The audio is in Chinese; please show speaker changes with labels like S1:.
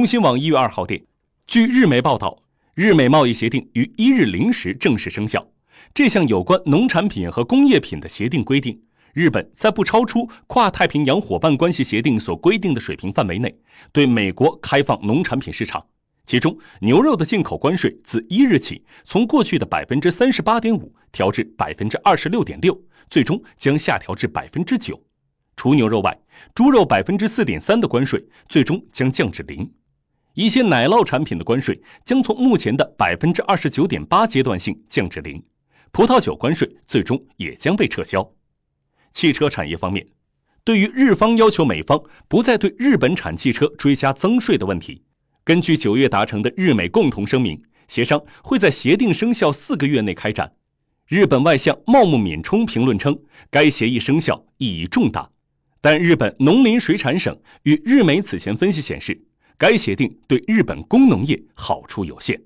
S1: 中新网一月二号电，据日媒报道，日美贸易协定于一日零时正式生效。这项有关农产品和工业品的协定规定，日本在不超出跨太平洋伙伴关系协定所规定的水平范围内，对美国开放农产品市场。其中，牛肉的进口关税自一日起从过去的百分之三十八点五调至百分之二十六点六，最终将下调至百分之九。除牛肉外，猪肉百分之四点三的关税最终将降至零。一些奶酪产品的关税将从目前的百分之二十九点八阶段性降至零，葡萄酒关税最终也将被撤销。汽车产业方面，对于日方要求美方不再对日本产汽车追加增税的问题，根据九月达成的日美共同声明，协商会在协定生效四个月内开展。日本外相茂木敏充评论称，该协议生效意义重大，但日本农林水产省与日媒此前分析显示。该协定对日本工农业好处有限。